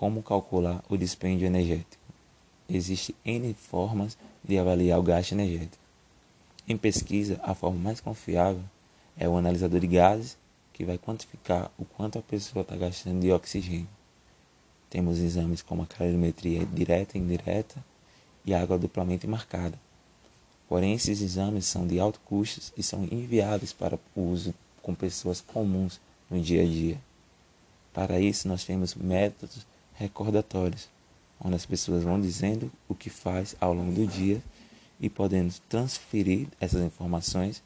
Como calcular o dispêndio energético? Existem N formas de avaliar o gasto energético. Em pesquisa, a forma mais confiável é o analisador de gases, que vai quantificar o quanto a pessoa está gastando de oxigênio. Temos exames como a calorimetria direta e indireta e a água duplamente marcada. Porém, esses exames são de alto custo e são inviáveis para uso com pessoas comuns no dia a dia. Para isso, nós temos métodos recordatórios, onde as pessoas vão dizendo o que faz ao longo do dia e podemos transferir essas informações,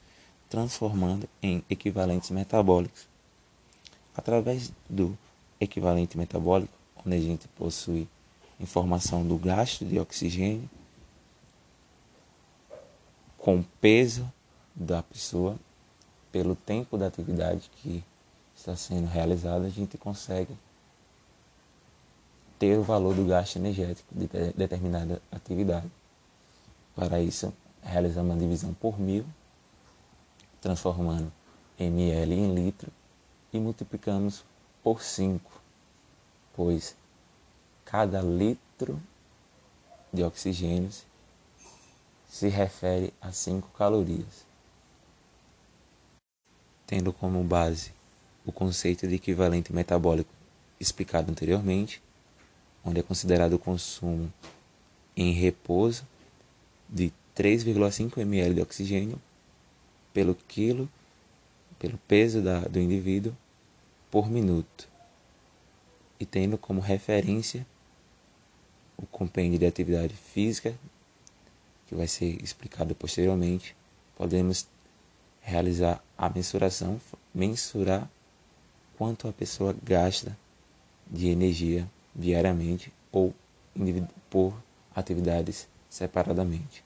transformando em equivalentes metabólicos. Através do equivalente metabólico, onde a gente possui informação do gasto de oxigênio com o peso da pessoa pelo tempo da atividade que está sendo realizada, a gente consegue ter o valor do gasto energético de determinada atividade. Para isso, realizamos uma divisão por mil, transformando ml em litro e multiplicamos por 5, pois cada litro de oxigênio se refere a 5 calorias. Tendo como base o conceito de equivalente metabólico explicado anteriormente, onde é considerado o consumo em repouso de 3,5 ml de oxigênio pelo quilo, pelo peso da, do indivíduo por minuto, e tendo como referência o compêndio de atividade física, que vai ser explicado posteriormente, podemos realizar a mensuração, mensurar quanto a pessoa gasta de energia diariamente ou por atividades separadamente.